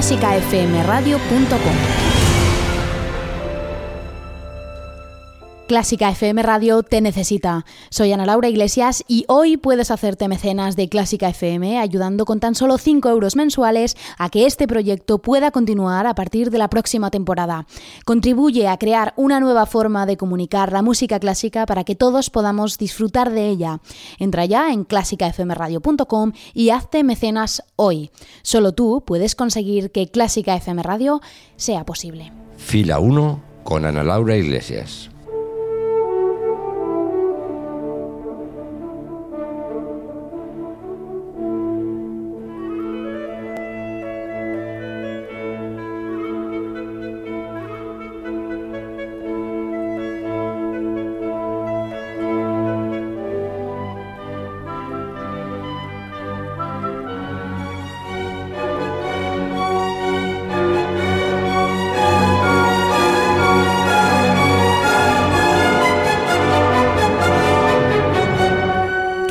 clásicafmradio.com. Clásica FM Radio te necesita. Soy Ana Laura Iglesias y hoy puedes hacerte mecenas de Clásica FM ayudando con tan solo 5 euros mensuales a que este proyecto pueda continuar a partir de la próxima temporada. Contribuye a crear una nueva forma de comunicar la música clásica para que todos podamos disfrutar de ella. Entra ya en clásicafmradio.com y hazte mecenas hoy. Solo tú puedes conseguir que Clásica FM Radio sea posible. Fila 1 con Ana Laura Iglesias.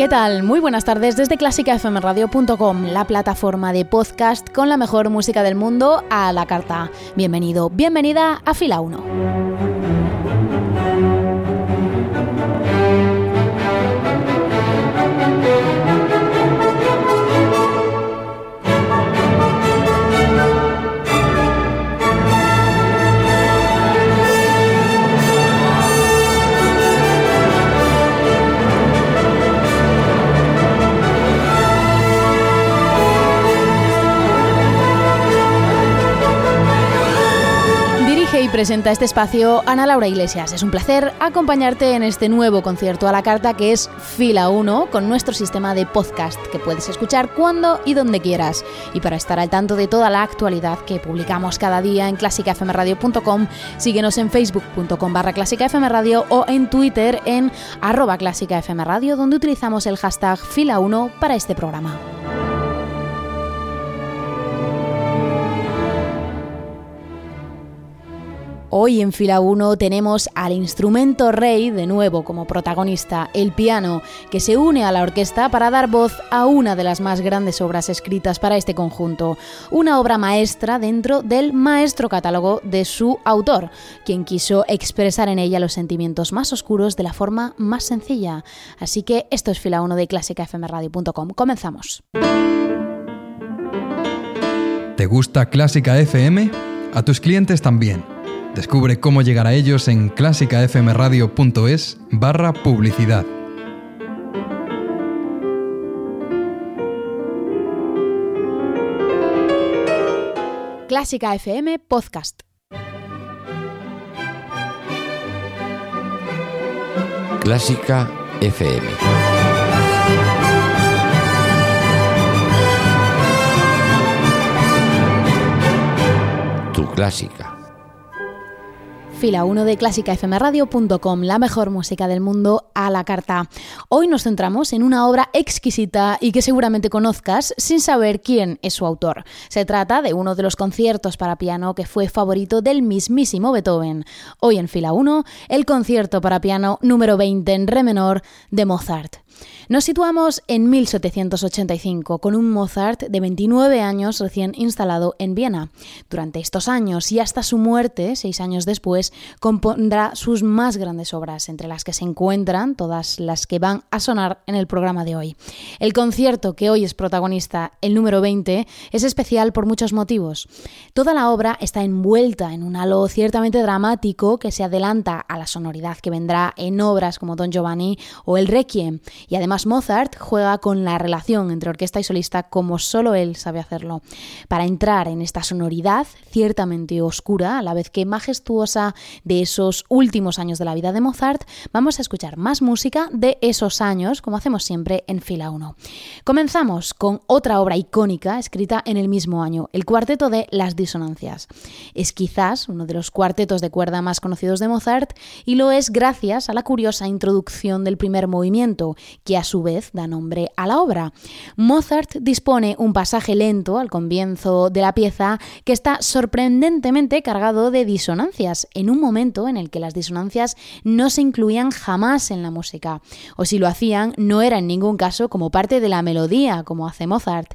Tal? Muy buenas tardes desde clásicafmradio.com, la plataforma de podcast con la mejor música del mundo a la carta. Bienvenido, bienvenida a Fila 1. Presenta este espacio Ana Laura Iglesias. Es un placer acompañarte en este nuevo concierto a la carta que es Fila 1 con nuestro sistema de podcast que puedes escuchar cuando y donde quieras. Y para estar al tanto de toda la actualidad que publicamos cada día en clásicafmradio.com, síguenos en facebook.com barra clásicafmradio o en Twitter en arroba clásicafmradio donde utilizamos el hashtag Fila 1 para este programa. Hoy en fila 1 tenemos al instrumento rey de nuevo como protagonista, el piano, que se une a la orquesta para dar voz a una de las más grandes obras escritas para este conjunto, una obra maestra dentro del maestro catálogo de su autor, quien quiso expresar en ella los sentimientos más oscuros de la forma más sencilla. Así que esto es fila 1 de clásicafmradio.com. Comenzamos. ¿Te gusta Clásica FM? A tus clientes también. Descubre cómo llegar a ellos en clásicafmradio.es barra publicidad. Clásica FM Podcast. Clásica FM. Tu clásica. Fila 1 de clásicafmradio.com, la mejor música del mundo a la carta. Hoy nos centramos en una obra exquisita y que seguramente conozcas sin saber quién es su autor. Se trata de uno de los conciertos para piano que fue favorito del mismísimo Beethoven. Hoy en Fila 1, el concierto para piano número 20 en re menor de Mozart. Nos situamos en 1785 con un Mozart de 29 años recién instalado en Viena. Durante estos años y hasta su muerte, seis años después, compondrá sus más grandes obras, entre las que se encuentran todas las que van a sonar en el programa de hoy. El concierto que hoy es protagonista, el número 20, es especial por muchos motivos. Toda la obra está envuelta en un halo ciertamente dramático que se adelanta a la sonoridad que vendrá en obras como Don Giovanni o el Requiem y además Mozart juega con la relación entre orquesta y solista como solo él sabe hacerlo, para entrar en esta sonoridad ciertamente oscura, a la vez que majestuosa de esos últimos años de la vida de Mozart, vamos a escuchar más música de esos años, como hacemos siempre en fila 1. Comenzamos con otra obra icónica escrita en el mismo año, el cuarteto de las disonancias. Es quizás uno de los cuartetos de cuerda más conocidos de Mozart y lo es gracias a la curiosa introducción del primer movimiento, que a su vez da nombre a la obra. Mozart dispone un pasaje lento al comienzo de la pieza que está sorprendentemente cargado de disonancias, en un momento en el que las disonancias no se incluían jamás en la música, o si lo hacían no era en ningún caso como parte de la melodía, como hace Mozart.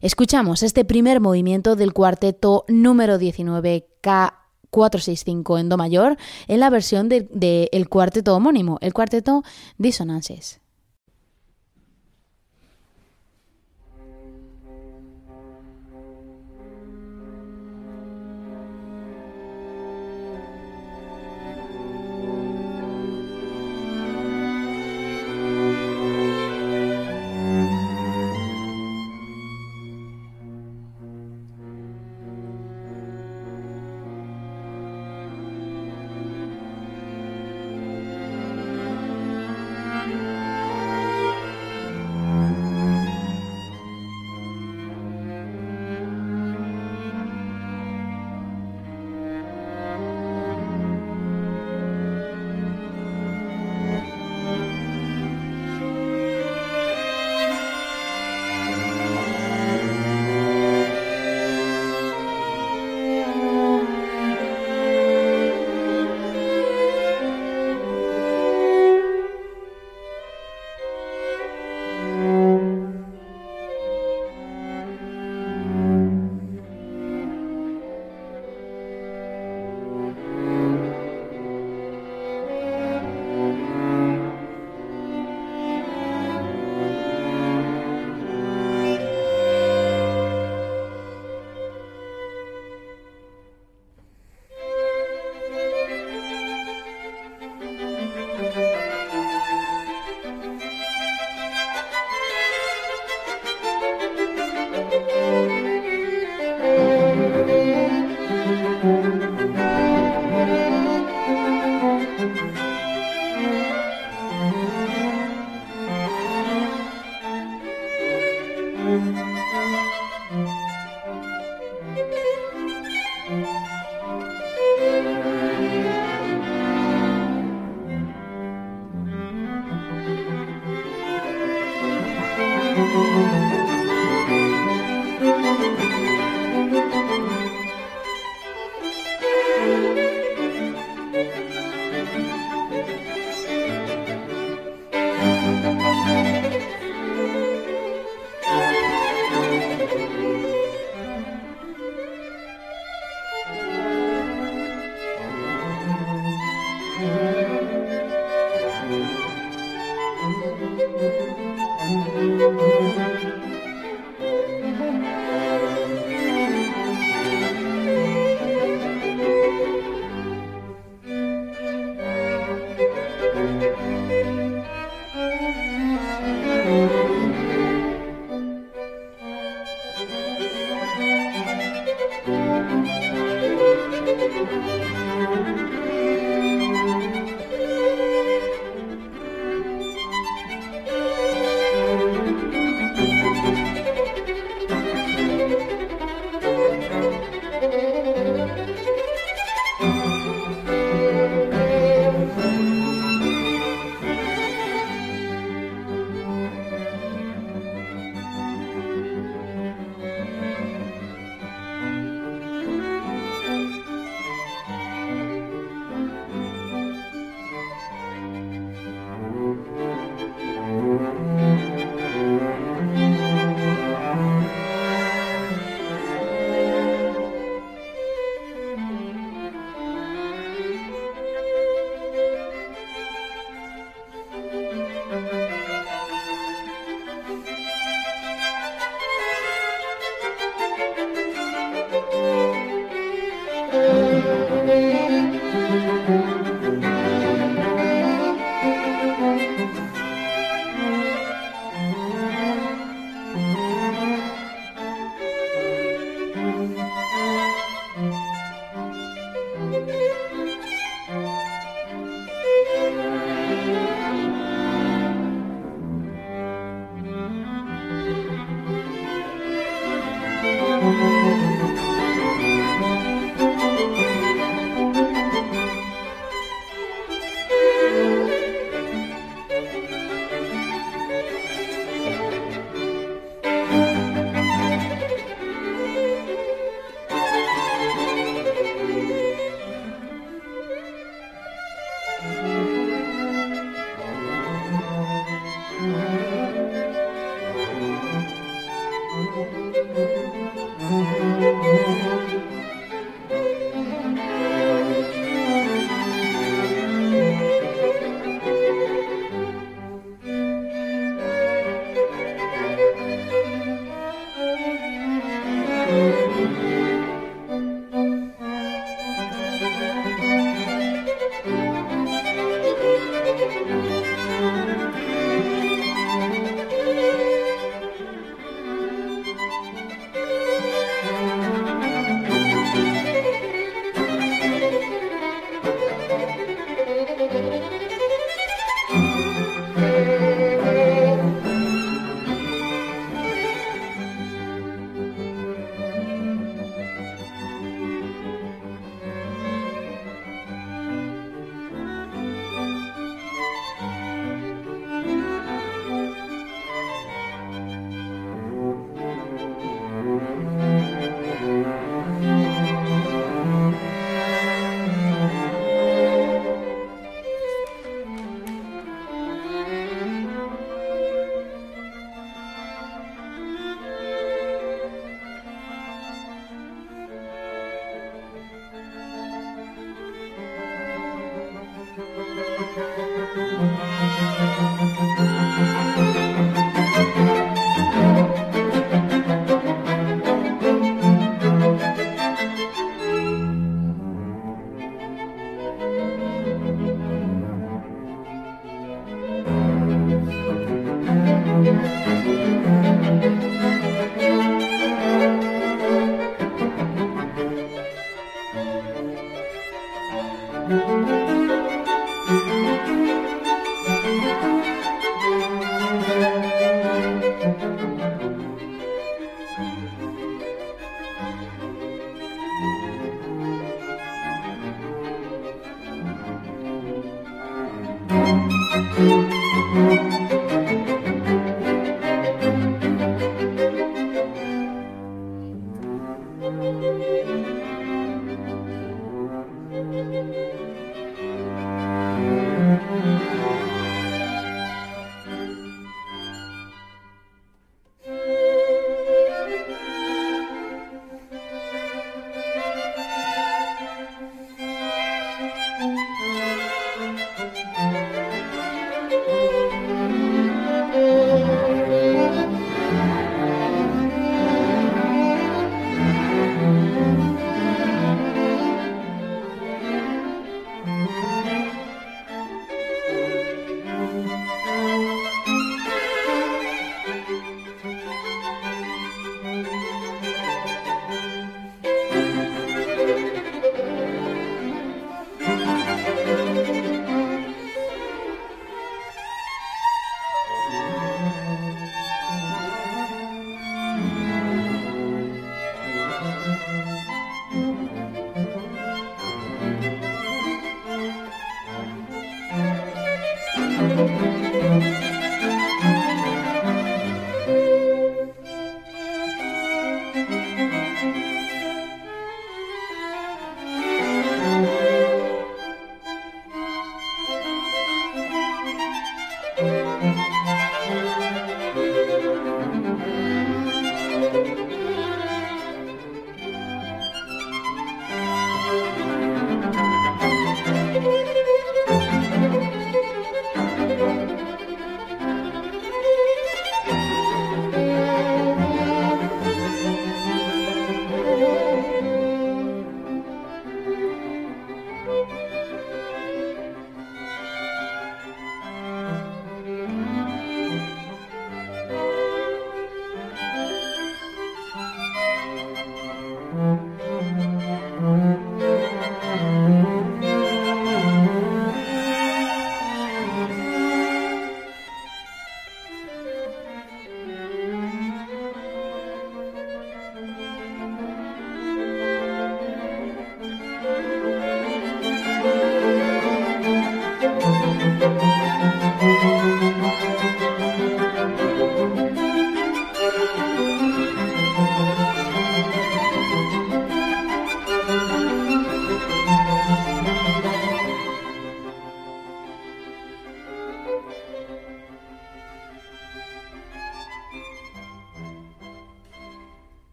Escuchamos este primer movimiento del cuarteto número 19 K465 en Do mayor en la versión del de, cuarteto homónimo, el cuarteto Dissonances.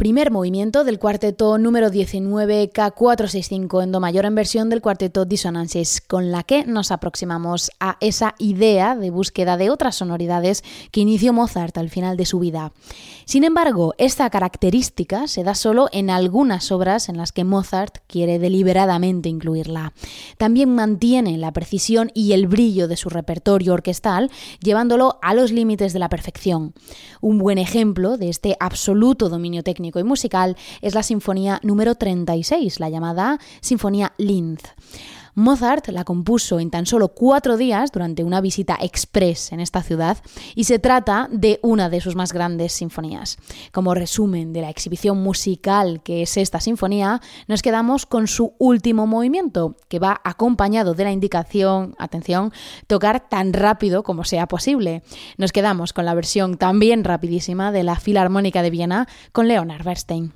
Primer movimiento del cuarteto número 19 K465 en Do mayor en versión del cuarteto Dissonances, con la que nos aproximamos a esa idea de búsqueda de otras sonoridades que inició Mozart al final de su vida. Sin embargo, esta característica se da solo en algunas obras en las que Mozart quiere deliberadamente incluirla. También mantiene la precisión y el brillo de su repertorio orquestal, llevándolo a los límites de la perfección. Un buen ejemplo de este absoluto dominio técnico y musical es la Sinfonía número 36, la llamada Sinfonía Linz. Mozart la compuso en tan solo cuatro días durante una visita express en esta ciudad y se trata de una de sus más grandes sinfonías. Como resumen de la exhibición musical que es esta sinfonía, nos quedamos con su último movimiento, que va acompañado de la indicación, atención, tocar tan rápido como sea posible. Nos quedamos con la versión también rapidísima de la Filarmónica de Viena con Leonard Bernstein.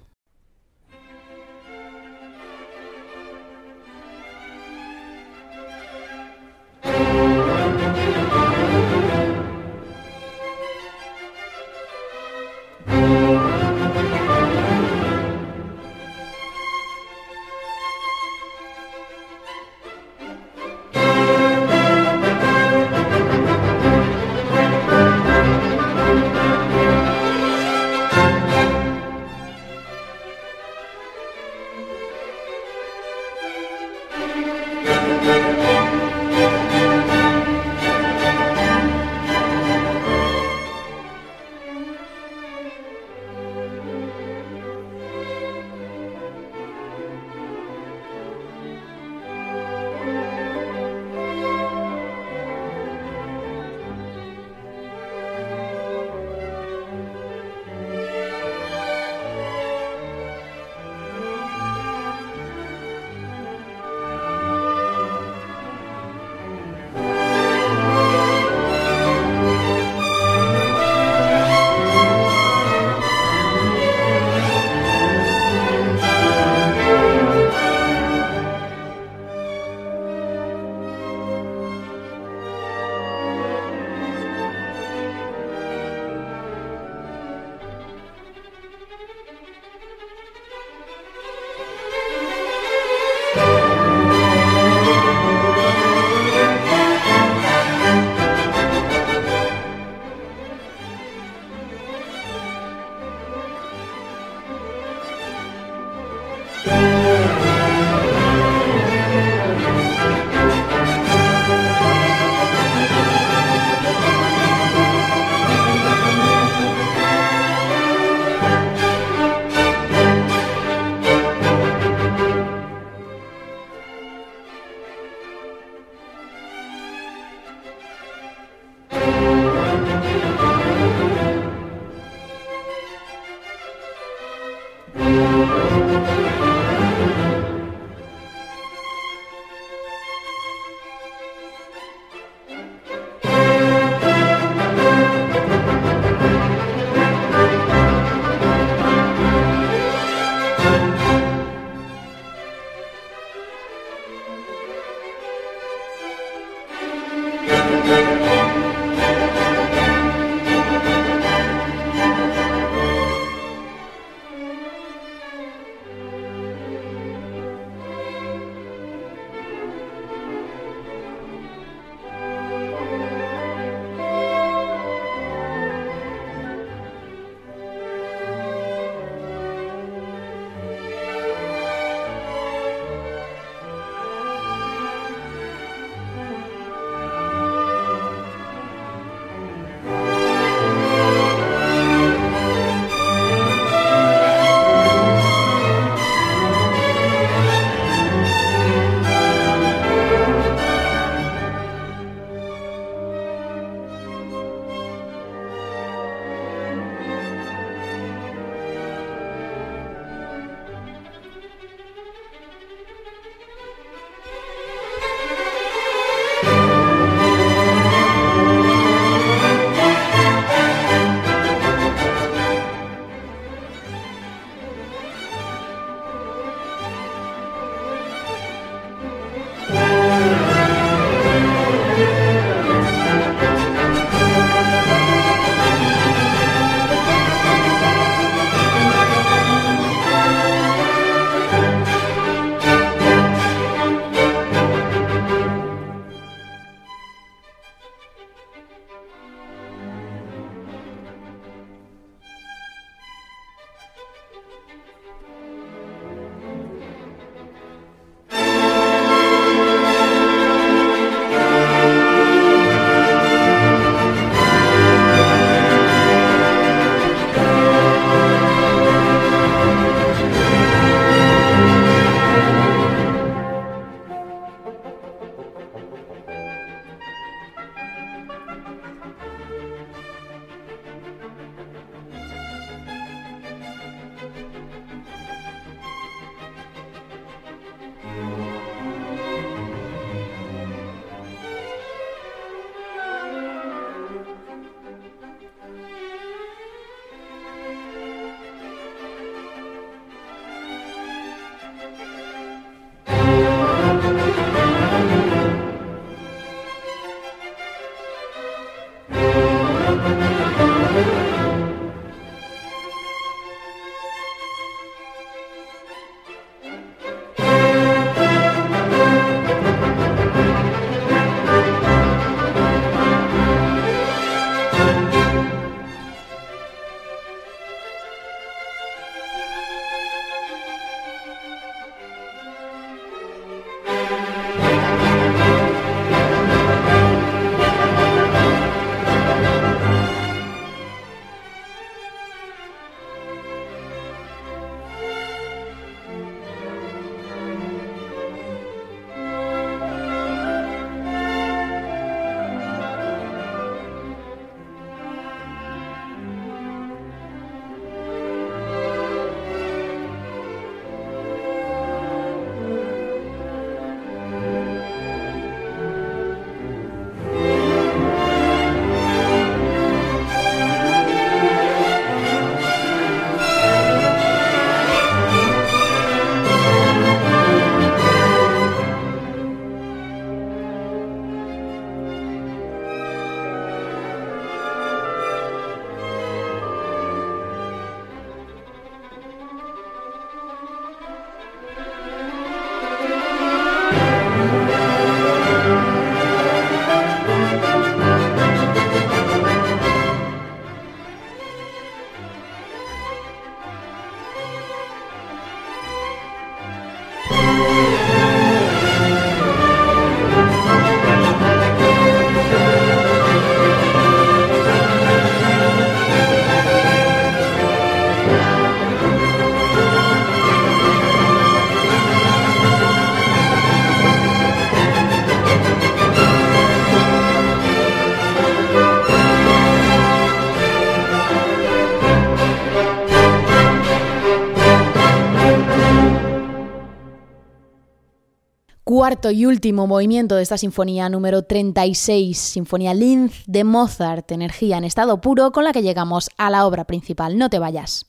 Cuarto y último movimiento de esta sinfonía número 36, Sinfonía Linz de Mozart, energía en estado puro, con la que llegamos a la obra principal. No te vayas.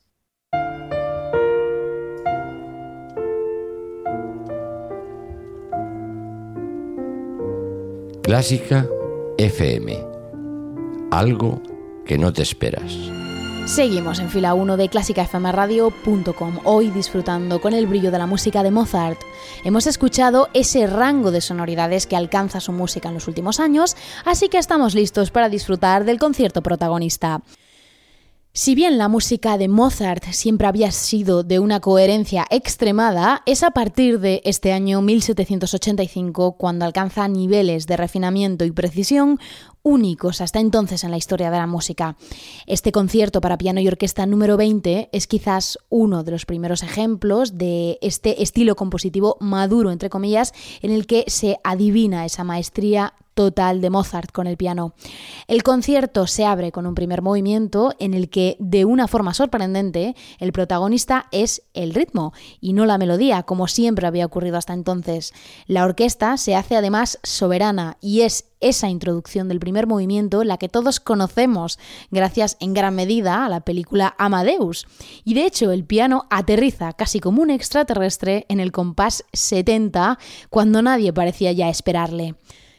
Clásica FM. Algo que no te esperas. Seguimos en fila 1 de clásicafmradio.com, hoy disfrutando con el brillo de la música de Mozart. Hemos escuchado ese rango de sonoridades que alcanza su música en los últimos años, así que estamos listos para disfrutar del concierto protagonista. Si bien la música de Mozart siempre había sido de una coherencia extremada, es a partir de este año 1785 cuando alcanza niveles de refinamiento y precisión únicos hasta entonces en la historia de la música. Este concierto para piano y orquesta número 20 es quizás uno de los primeros ejemplos de este estilo compositivo maduro, entre comillas, en el que se adivina esa maestría total de Mozart con el piano. El concierto se abre con un primer movimiento en el que, de una forma sorprendente, el protagonista es el ritmo y no la melodía, como siempre había ocurrido hasta entonces. La orquesta se hace además soberana y es esa introducción del primer movimiento la que todos conocemos gracias en gran medida a la película Amadeus. Y de hecho el piano aterriza casi como un extraterrestre en el compás 70 cuando nadie parecía ya esperarle.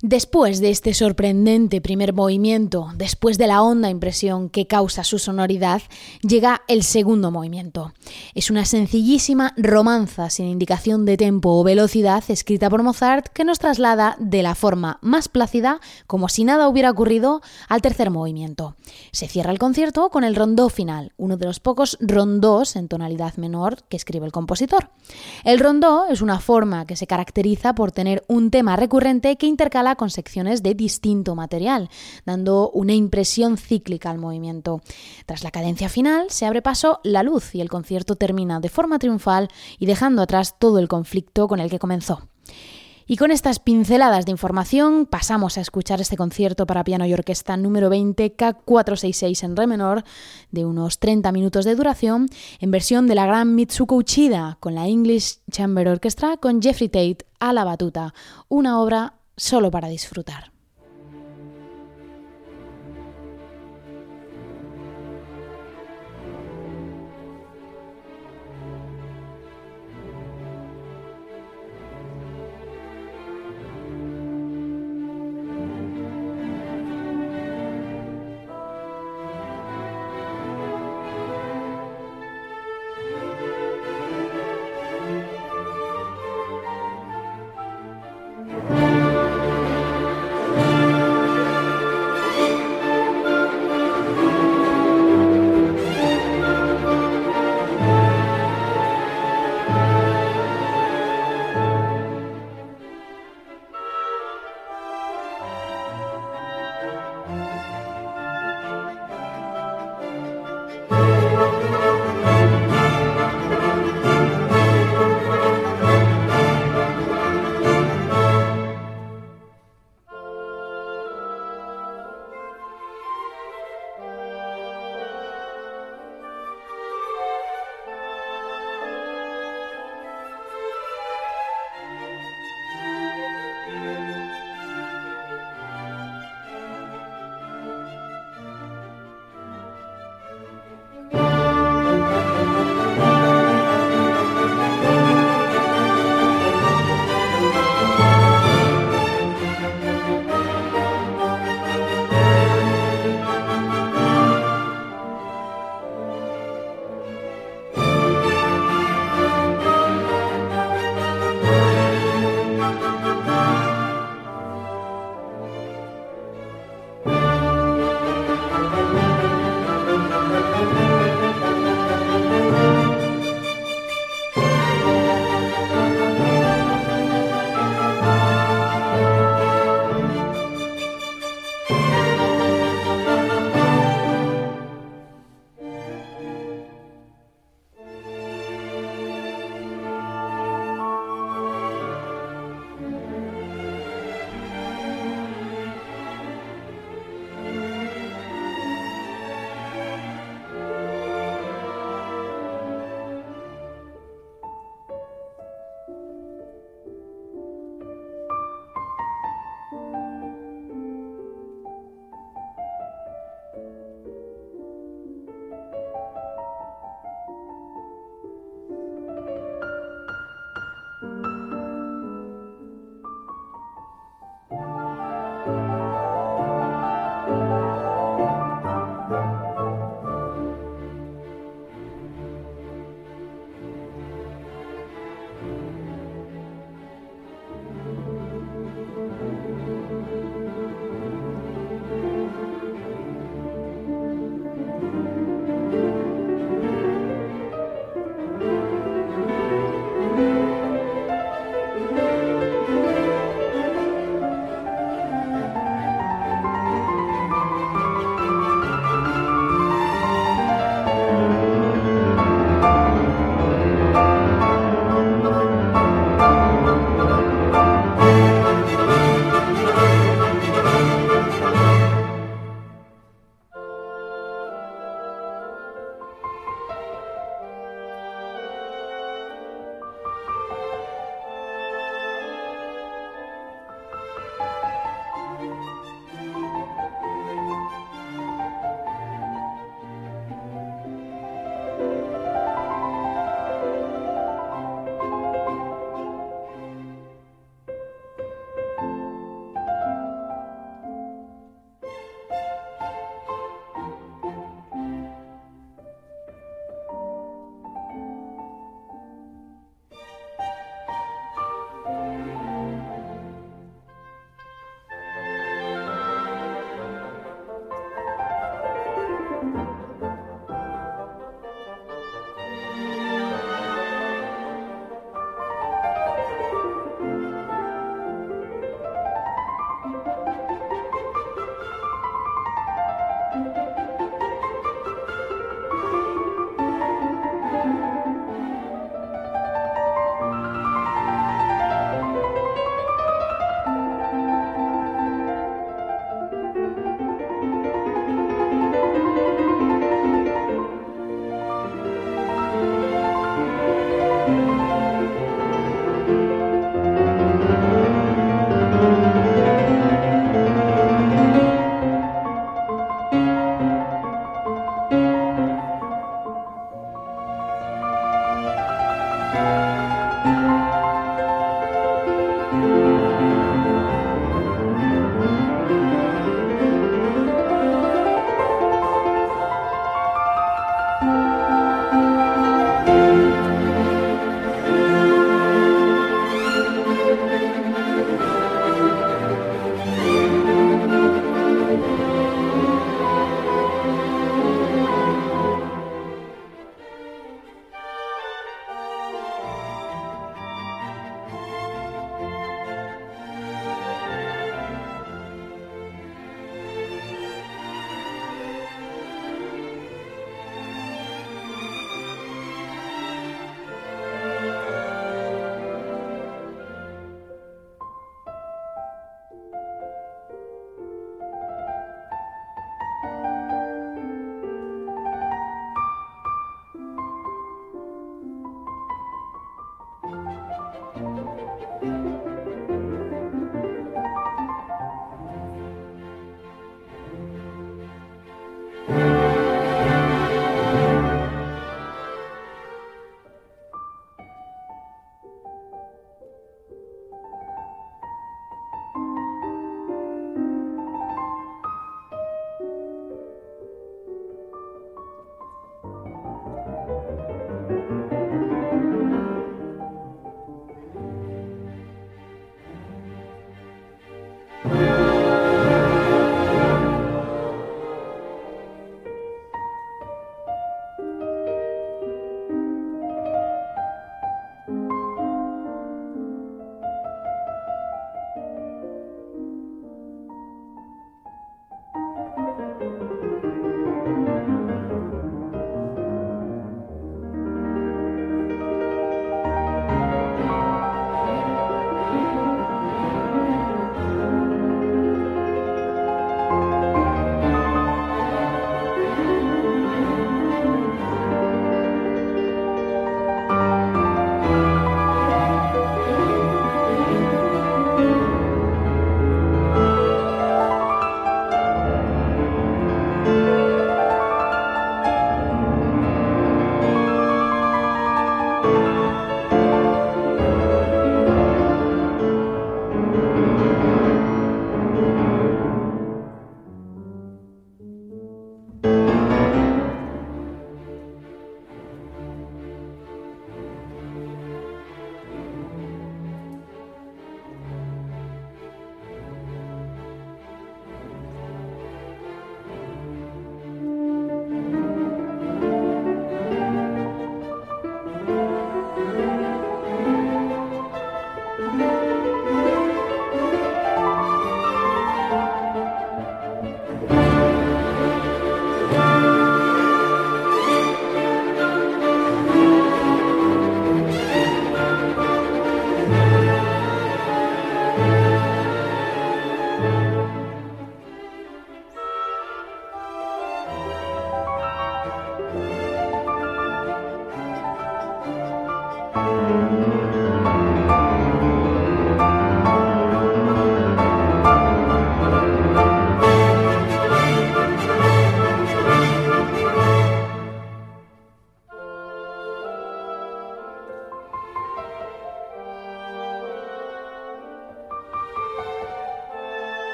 Después de este sorprendente primer movimiento, después de la honda impresión que causa su sonoridad, llega el segundo movimiento. Es una sencillísima romanza sin indicación de tempo o velocidad escrita por Mozart que nos traslada de la forma más plácida, como si nada hubiera ocurrido, al tercer movimiento. Se cierra el concierto con el rondó final, uno de los pocos rondós en tonalidad menor que escribe el compositor. El rondó es una forma que se caracteriza por tener un tema recurrente que intercala con secciones de distinto material, dando una impresión cíclica al movimiento. Tras la cadencia final se abre paso la luz y el concierto termina de forma triunfal y dejando atrás todo el conflicto con el que comenzó. Y con estas pinceladas de información pasamos a escuchar este concierto para piano y orquesta número 20 K466 en re menor de unos 30 minutos de duración en versión de la gran Mitsuko Uchida con la English Chamber Orchestra con Jeffrey Tate a la batuta, una obra solo para disfrutar.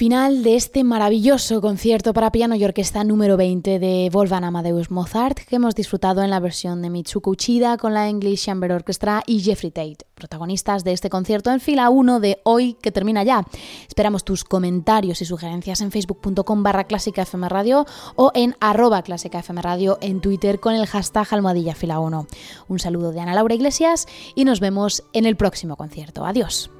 Final de este maravilloso concierto para piano y orquesta número 20 de Wolfgang Amadeus Mozart que hemos disfrutado en la versión de Mitsuko Uchida con la English Chamber Orchestra y Jeffrey Tate, protagonistas de este concierto en fila 1 de hoy que termina ya. Esperamos tus comentarios y sugerencias en facebook.com barra o en arroba clásica Radio en Twitter con el hashtag almohadilla fila 1. Un saludo de Ana Laura Iglesias y nos vemos en el próximo concierto. Adiós.